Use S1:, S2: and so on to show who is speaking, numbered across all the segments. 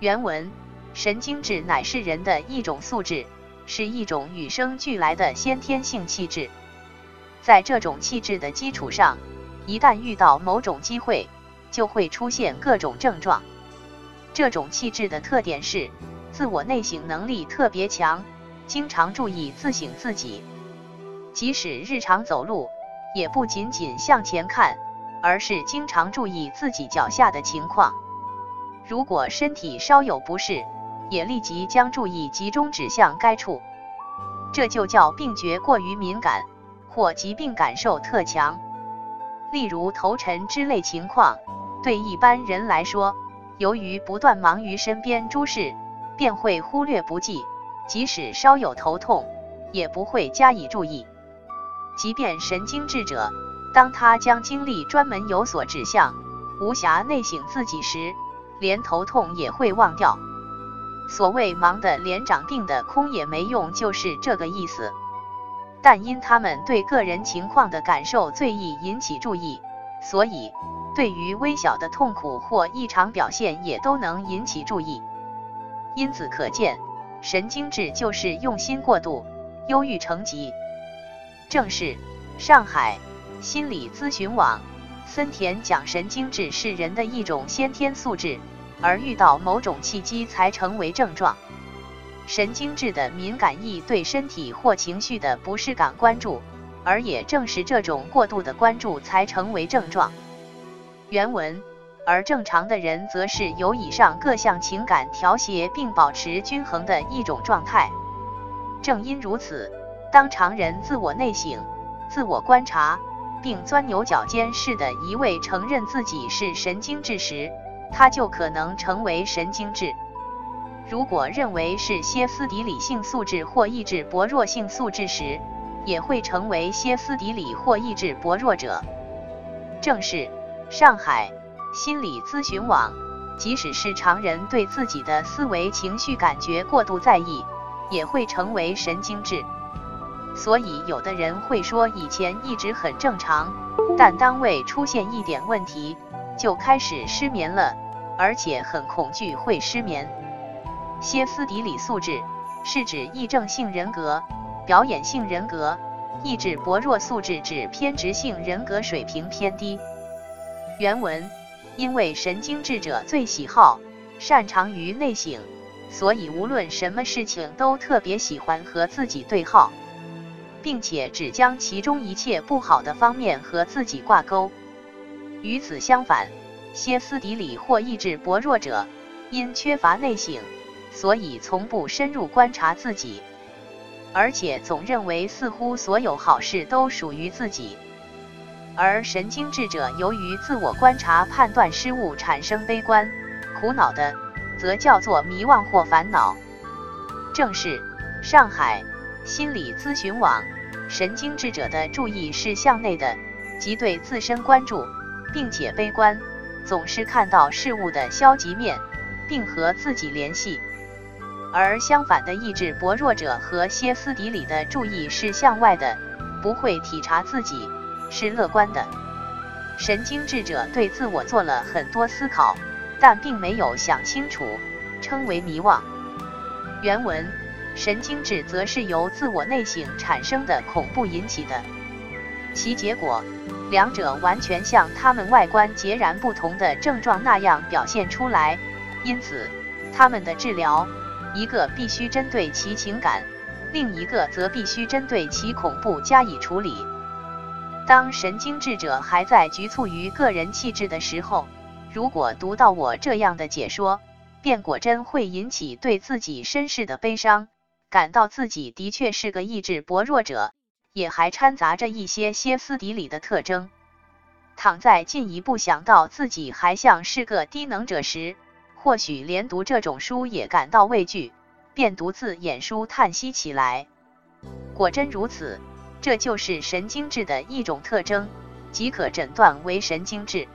S1: 原文：神经质乃是人的一种素质，是一种与生俱来的先天性气质。在这种气质的基础上，一旦遇到某种机会，就会出现各种症状。这种气质的特点是，自我内省能力特别强，经常注意自省自己。即使日常走路，也不仅仅向前看，而是经常注意自己脚下的情况。如果身体稍有不适，也立即将注意集中指向该处，这就叫病觉过于敏感，或疾病感受特强。例如头沉之类情况，对一般人来说，由于不断忙于身边诸事，便会忽略不计，即使稍有头痛，也不会加以注意。即便神经质者，当他将精力专门有所指向，无暇内省自己时，连头痛也会忘掉。所谓忙的连长病的空也没用，就是这个意思。但因他们对个人情况的感受最易引起注意，所以对于微小的痛苦或异常表现也都能引起注意。因此可见，神经质就是用心过度，忧郁成疾。正是上海心理咨询网森田讲，神经质是人的一种先天素质，而遇到某种契机才成为症状。神经质的敏感易对身体或情绪的不适感关注，而也正是这种过度的关注才成为症状。原文，而正常的人则是由以上各项情感调谐并保持均衡的一种状态。正因如此。当常人自我内省、自我观察，并钻牛角尖似的一味承认自己是神经质时，他就可能成为神经质。如果认为是歇斯底里性素质或意志薄弱性素质时，也会成为歇斯底里或意志薄弱者。正是上海心理咨询网，即使是常人对自己的思维情绪感觉过度在意，也会成为神经质。所以，有的人会说以前一直很正常，但当胃出现一点问题，就开始失眠了，而且很恐惧会失眠。歇斯底里素质是指癔症性人格、表演性人格；意志薄弱素质指偏执性人格水平偏低。原文：因为神经质者最喜好、擅长于内省，所以无论什么事情都特别喜欢和自己对号。并且只将其中一切不好的方面和自己挂钩。与此相反，歇斯底里或意志薄弱者，因缺乏内省，所以从不深入观察自己，而且总认为似乎所有好事都属于自己。而神经质者由于自我观察判断失误产生悲观、苦恼的，则叫做迷惘或烦恼。正是上海。心理咨询网，神经质者的注意是向内的，即对自身关注，并且悲观，总是看到事物的消极面，并和自己联系；而相反的意志薄弱者和歇斯底里的注意是向外的，不会体察自己，是乐观的。神经质者对自我做了很多思考，但并没有想清楚，称为迷惘。原文。神经质则是由自我内省产生的恐怖引起的，其结果，两者完全像他们外观截然不同的症状那样表现出来。因此，他们的治疗，一个必须针对其情感，另一个则必须针对其恐怖加以处理。当神经质者还在局促于个人气质的时候，如果读到我这样的解说，便果真会引起对自己身世的悲伤。感到自己的确是个意志薄弱者，也还掺杂着一些歇斯底里的特征。倘再进一步想到自己还像是个低能者时，或许连读这种书也感到畏惧，便独自演书叹息起来。果真如此，这就是神经质的一种特征，即可诊断为神经质。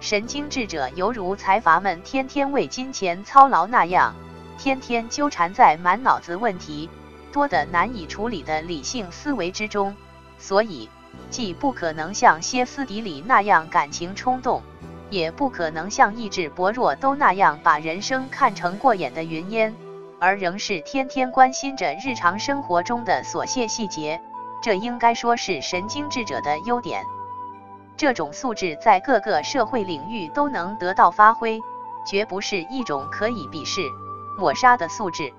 S1: 神经质者犹如财阀们天天为金钱操劳那样。天天纠缠在满脑子问题多的难以处理的理性思维之中，所以既不可能像歇斯底里那样感情冲动，也不可能像意志薄弱都那样把人生看成过眼的云烟，而仍是天天关心着日常生活中的琐屑细节。这应该说是神经质者的优点。这种素质在各个社会领域都能得到发挥，绝不是一种可以鄙视、抹杀的素质。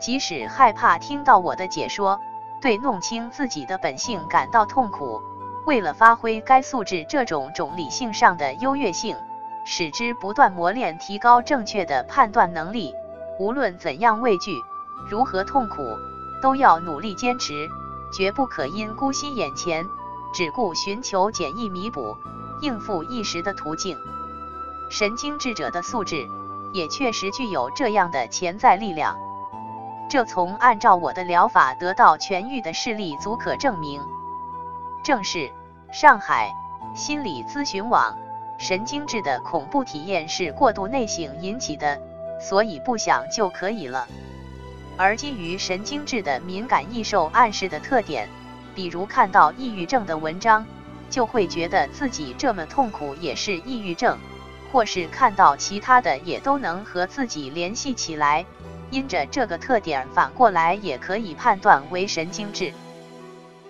S1: 即使害怕听到我的解说，对弄清自己的本性感到痛苦，为了发挥该素质这种种理性上的优越性，使之不断磨练，提高正确的判断能力，无论怎样畏惧，如何痛苦，都要努力坚持。绝不可因姑息眼前，只顾寻求简易弥补、应付一时的途径。神经质者的素质也确实具有这样的潜在力量，这从按照我的疗法得到痊愈的事例足可证明。正是上海心理咨询网，神经质的恐怖体验是过度内省引起的，所以不想就可以了。而基于神经质的敏感易受暗示的特点，比如看到抑郁症的文章，就会觉得自己这么痛苦也是抑郁症，或是看到其他的也都能和自己联系起来，因着这个特点，反过来也可以判断为神经质。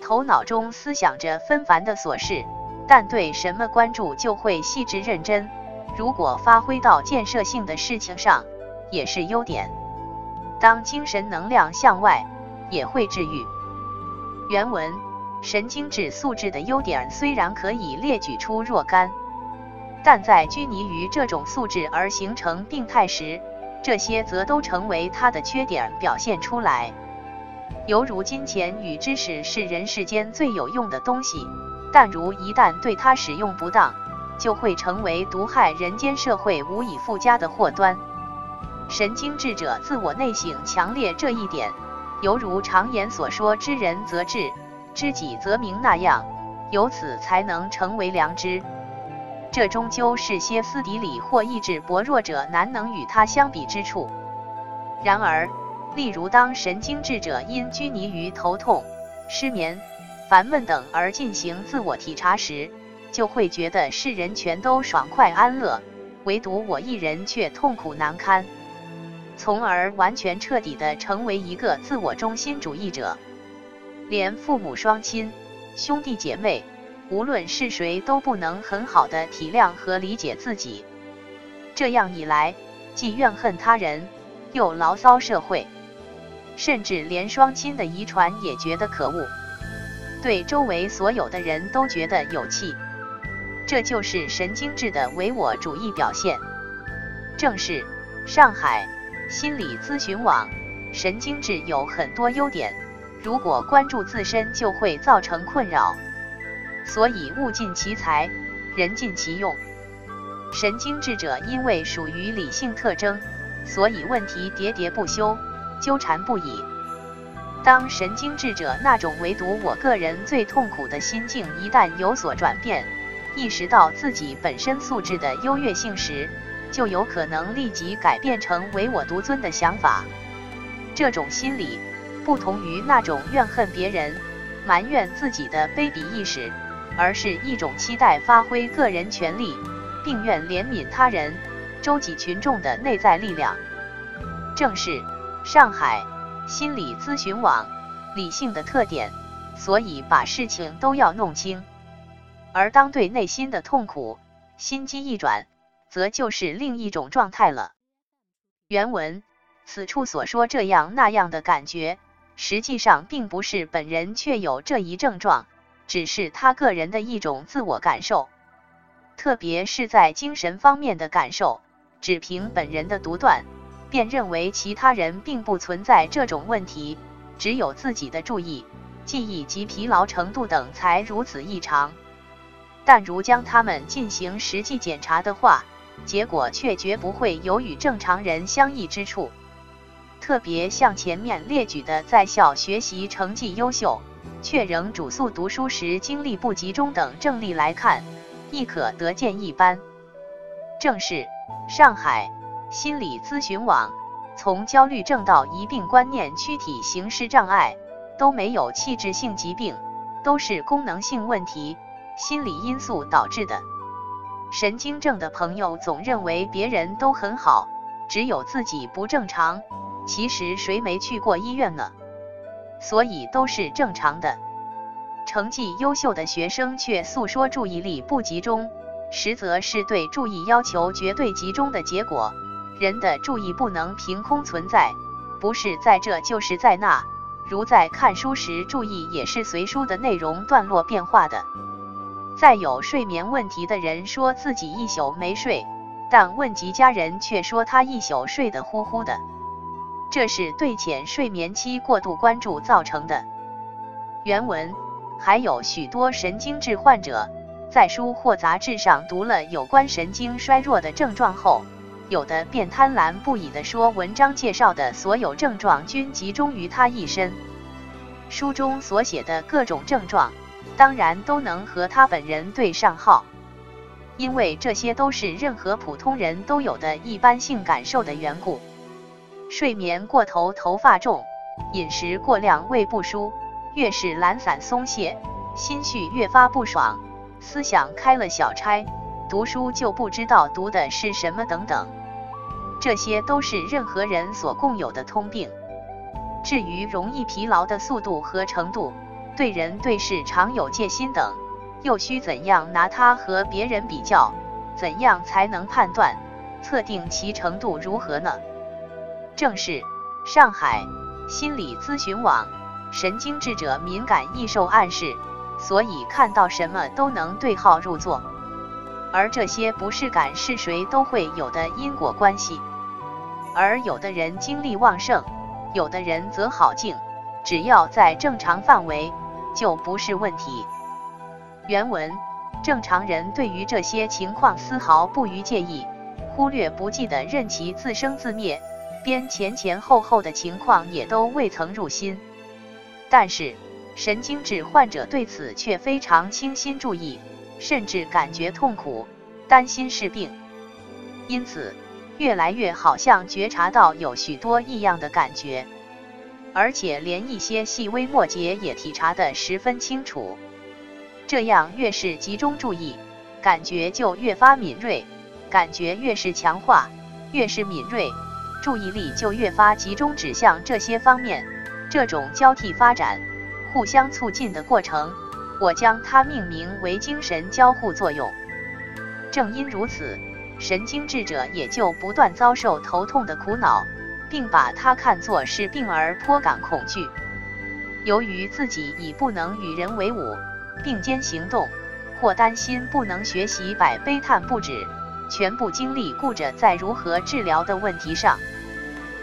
S1: 头脑中思想着纷繁的琐事，但对什么关注就会细致认真，如果发挥到建设性的事情上，也是优点。当精神能量向外，也会治愈。原文：神经质素质的优点虽然可以列举出若干，但在拘泥于这种素质而形成病态时，这些则都成为他的缺点表现出来。犹如金钱与知识是人世间最有用的东西，但如一旦对它使用不当，就会成为毒害人间社会无以复加的祸端。神经质者自我内省强烈这一点，犹如常言所说“知人则智，知己则明”那样，由此才能成为良知。这终究是歇斯底里或意志薄弱者难能与他相比之处。然而，例如当神经质者因拘泥于头痛、失眠、烦闷等而进行自我体察时，就会觉得世人全都爽快安乐，唯独我一人却痛苦难堪。从而完全彻底的成为一个自我中心主义者，连父母双亲、兄弟姐妹，无论是谁都不能很好的体谅和理解自己。这样一来，既怨恨他人，又牢骚社会，甚至连双亲的遗传也觉得可恶，对周围所有的人都觉得有气。这就是神经质的唯我主义表现。正是上海。心理咨询网，神经质有很多优点，如果关注自身就会造成困扰，所以物尽其才，人尽其用。神经质者因为属于理性特征，所以问题喋喋不休，纠缠不已。当神经质者那种唯独我个人最痛苦的心境一旦有所转变，意识到自己本身素质的优越性时，就有可能立即改变成唯我独尊的想法。这种心理不同于那种怨恨别人、埋怨自己的卑鄙意识，而是一种期待发挥个人权利，并愿怜悯他人、周济群众的内在力量。正是上海心理咨询网理性的特点，所以把事情都要弄清。而当对内心的痛苦心机一转。则就是另一种状态了。原文此处所说这样那样的感觉，实际上并不是本人确有这一症状，只是他个人的一种自我感受，特别是在精神方面的感受，只凭本人的独断，便认为其他人并不存在这种问题，只有自己的注意、记忆及疲劳程度等才如此异常。但如将他们进行实际检查的话，结果却绝不会有与正常人相异之处，特别像前面列举的在校学习成绩优秀，却仍主诉读书时精力不集中等症例来看，亦可得见一斑。正是上海心理咨询网，从焦虑症到疑病观念、躯体形式障碍，都没有器质性疾病，都是功能性问题、心理因素导致的。神经症的朋友总认为别人都很好，只有自己不正常。其实谁没去过医院呢？所以都是正常的。成绩优秀的学生却诉说注意力不集中，实则是对注意要求绝对集中的结果。人的注意不能凭空存在，不是在这就是在那。如在看书时，注意也是随书的内容段落变化的。再有睡眠问题的人说自己一宿没睡，但问及家人却说他一宿睡得呼呼的。这是对浅睡眠期过度关注造成的。原文还有许多神经质患者在书或杂志上读了有关神经衰弱的症状后，有的便贪婪不已地说文章介绍的所有症状均集中于他一身。书中所写的各种症状，当然都能和他本人对上号，因为这些都是任何普通人都有的一般性感受的缘故。睡眠过头，头发重；饮食过量，胃不舒；越是懒散松懈，心绪越发不爽；思想开了小差，读书就不知道读的是什么等等。这些都是任何人所共有的通病。至于容易疲劳的速度和程度，对人对事常有戒心等，又需怎样拿它和别人比较？怎样才能判断、测定其程度如何呢？正是上海心理咨询网，神经质者敏感易受暗示，所以看到什么都能对号入座。而这些不适感是谁都会有的因果关系。而有的人精力旺盛，有的人则好静，只要在正常范围，就不是问题。原文：正常人对于这些情况丝毫不予介意，忽略不计的任其自生自灭。边前前后后的情况也都未曾入心，但是神经质患者对此却非常倾心注意，甚至感觉痛苦，担心是病，因此越来越好像觉察到有许多异样的感觉，而且连一些细微末节也体察得十分清楚。这样越是集中注意，感觉就越发敏锐，感觉越是强化，越是敏锐。注意力就越发集中指向这些方面，这种交替发展、互相促进的过程，我将它命名为精神交互作用。正因如此，神经质者也就不断遭受头痛的苦恼，并把它看作是病而颇感恐惧。由于自己已不能与人为伍、并肩行动，或担心不能学习，百悲叹不止。全部精力顾着在如何治疗的问题上，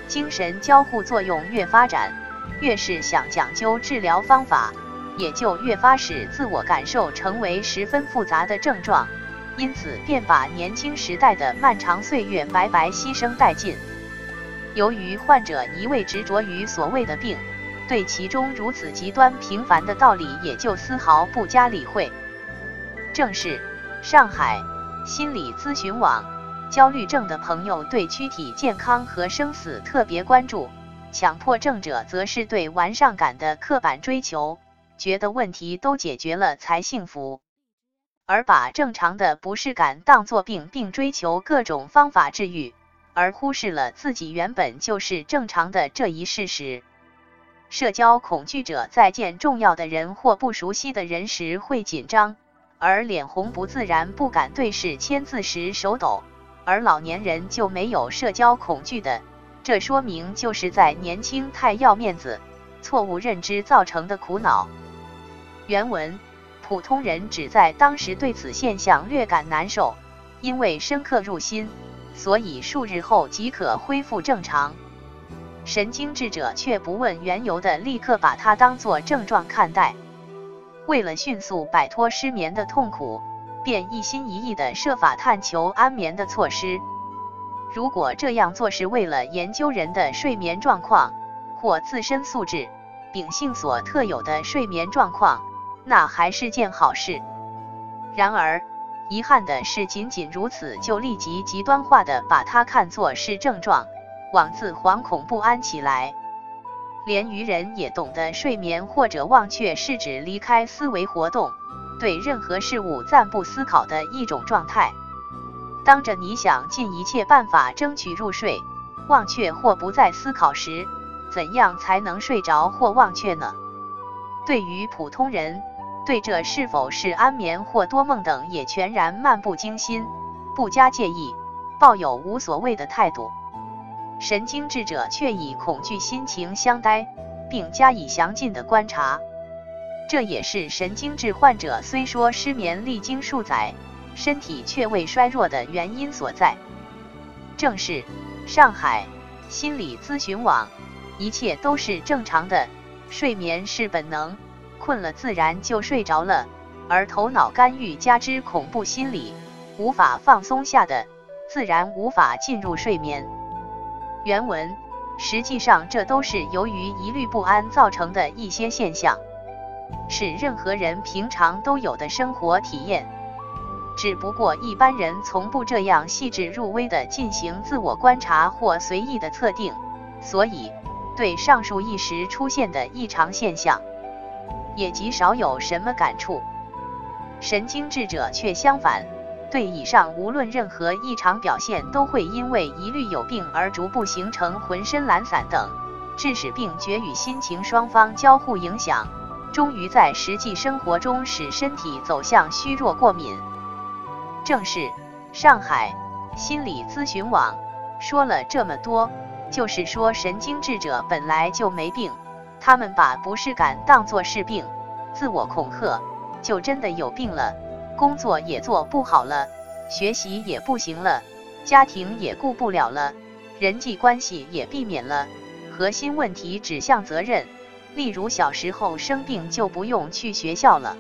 S1: 精神交互作用越发展，越是想讲究治疗方法，也就越发使自我感受成为十分复杂的症状，因此便把年轻时代的漫长岁月白白牺牲殆尽。由于患者一味执着于所谓的病，对其中如此极端平凡的道理也就丝毫不加理会。正是上海。心理咨询网，焦虑症的朋友对躯体健康和生死特别关注，强迫症者则是对完善感的刻板追求，觉得问题都解决了才幸福，而把正常的不适感当作病，并追求各种方法治愈，而忽视了自己原本就是正常的这一事实。社交恐惧者在见重要的人或不熟悉的人时会紧张。而脸红不自然，不敢对视签字时手抖，而老年人就没有社交恐惧的，这说明就是在年轻太要面子，错误认知造成的苦恼。原文：普通人只在当时对此现象略感难受，因为深刻入心，所以数日后即可恢复正常。神经质者却不问缘由的立刻把它当作症状看待。为了迅速摆脱失眠的痛苦，便一心一意地设法探求安眠的措施。如果这样做是为了研究人的睡眠状况或自身素质、秉性所特有的睡眠状况，那还是件好事。然而，遗憾的是，仅仅如此就立即极端化的把它看作是症状，妄自惶恐不安起来。连愚人也懂得，睡眠或者忘却是指离开思维活动，对任何事物暂不思考的一种状态。当着你想尽一切办法争取入睡、忘却或不再思考时，怎样才能睡着或忘却呢？对于普通人，对这是否是安眠或多梦等也全然漫不经心，不加介意，抱有无所谓的态度。神经质者却以恐惧心情相待，并加以详尽的观察。这也是神经质患者虽说失眠历经数载，身体却未衰弱的原因所在。正是上海心理咨询网，一切都是正常的，睡眠是本能，困了自然就睡着了，而头脑干预加之恐怖心理，无法放松下的，自然无法进入睡眠。原文，实际上这都是由于疑虑不安造成的一些现象，是任何人平常都有的生活体验，只不过一般人从不这样细致入微的进行自我观察或随意的测定，所以对上述一时出现的异常现象，也极少有什么感触。神经质者却相反。对以上无论任何异常表现，都会因为疑虑有病而逐步形成浑身懒散等，致使病觉与心情双方交互影响，终于在实际生活中使身体走向虚弱过敏。正是上海心理咨询网说了这么多，就是说神经质者本来就没病，他们把不适感当作是病，自我恐吓，就真的有病了。工作也做不好了，学习也不行了，家庭也顾不了了，人际关系也避免了。核心问题指向责任，例如小时候生病就不用去学校了。